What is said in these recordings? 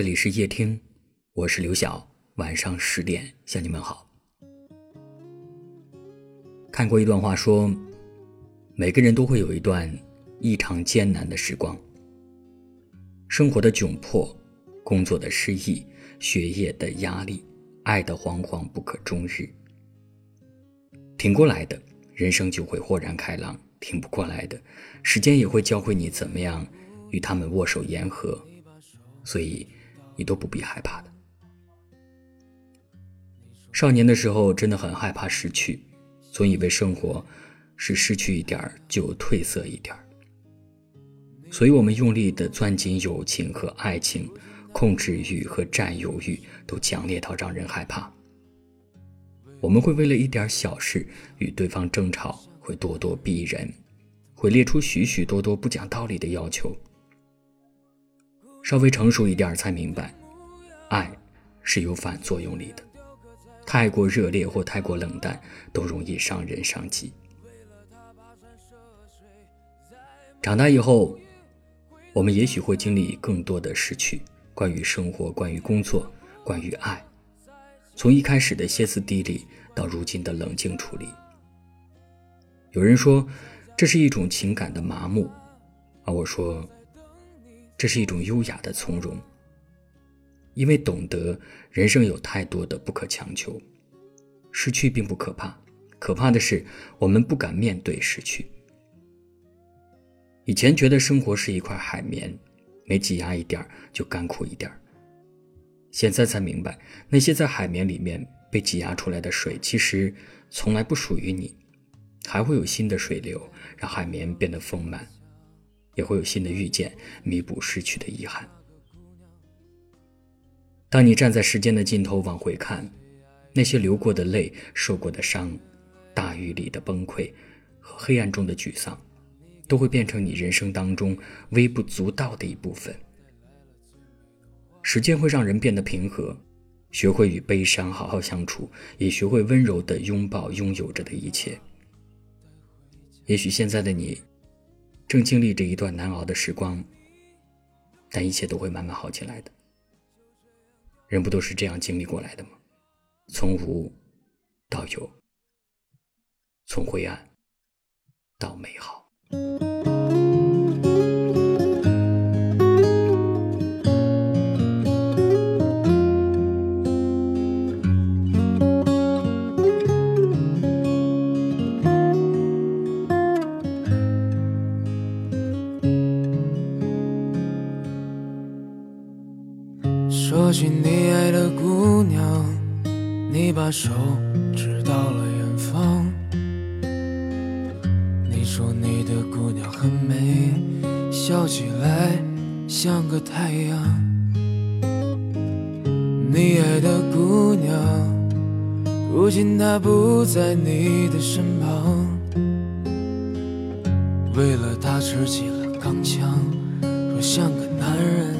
这里是夜听，我是刘晓。晚上十点向你们好。看过一段话，说每个人都会有一段异常艰难的时光，生活的窘迫，工作的失意，学业的压力，爱的惶惶不可终日。挺过来的，人生就会豁然开朗；挺不过来的，时间也会教会你怎么样与他们握手言和。所以。你都不必害怕的。少年的时候真的很害怕失去，总以为生活是失去一点就褪色一点所以我们用力的攥紧友情和爱情，控制欲和占有欲都强烈到让人害怕。我们会为了一点小事与对方争吵，会咄咄逼人，会列出许许多多不讲道理的要求。稍微成熟一点才明白，爱是有反作用力的。太过热烈或太过冷淡，都容易伤人伤己。长大以后，我们也许会经历更多的失去，关于生活，关于工作，关于爱。从一开始的歇斯底里，到如今的冷静处理。有人说，这是一种情感的麻木，而我说。这是一种优雅的从容，因为懂得人生有太多的不可强求，失去并不可怕，可怕的是我们不敢面对失去。以前觉得生活是一块海绵，每挤压一点就干枯一点现在才明白，那些在海绵里面被挤压出来的水，其实从来不属于你，还会有新的水流让海绵变得丰满。也会有新的遇见，弥补失去的遗憾。当你站在时间的尽头往回看，那些流过的泪、受过的伤、大雨里的崩溃和黑暗中的沮丧，都会变成你人生当中微不足道的一部分。时间会让人变得平和，学会与悲伤好好相处，也学会温柔的拥抱拥有着的一切。也许现在的你。正经历着一段难熬的时光，但一切都会慢慢好起来的。人不都是这样经历过来的吗？从无到有，从灰暗到美好。说起你爱的姑娘，你把手指到了远方。你说你的姑娘很美，笑起来像个太阳。你爱的姑娘，如今她不在你的身旁。为了她吃起了钢枪，说像个男人。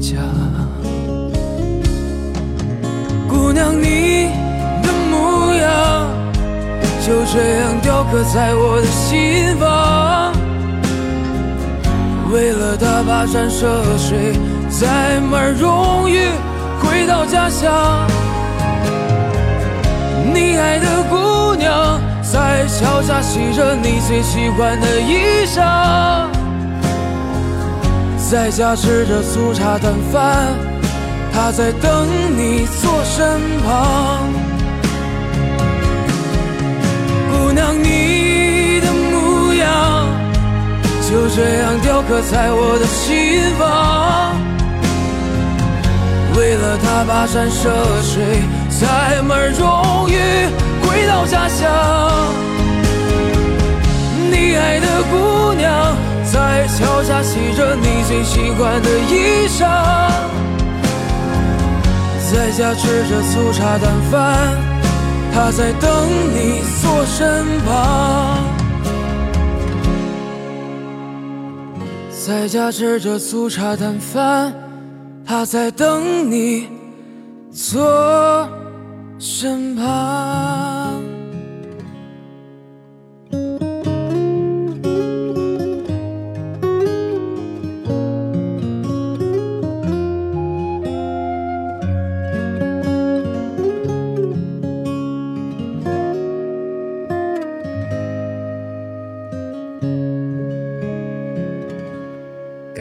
家。姑娘你的模样就这样雕刻在我的心房为了她跋山涉水载满荣誉回到家乡。你爱的姑娘在桥下洗着你最喜欢的衣裳。在家吃着粗茶淡饭，她在等你坐身旁。姑娘，你的模样就这样雕刻在我的心房。为了他跋山涉水，载满荣誉回到家乡。你爱的姑娘在桥下洗着你最喜欢的衣裳，在家吃着粗茶淡饭，她在等你坐身旁。在家吃着粗茶淡饭。他在等你坐身旁。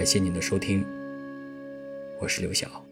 谢您的收听。我是刘晓。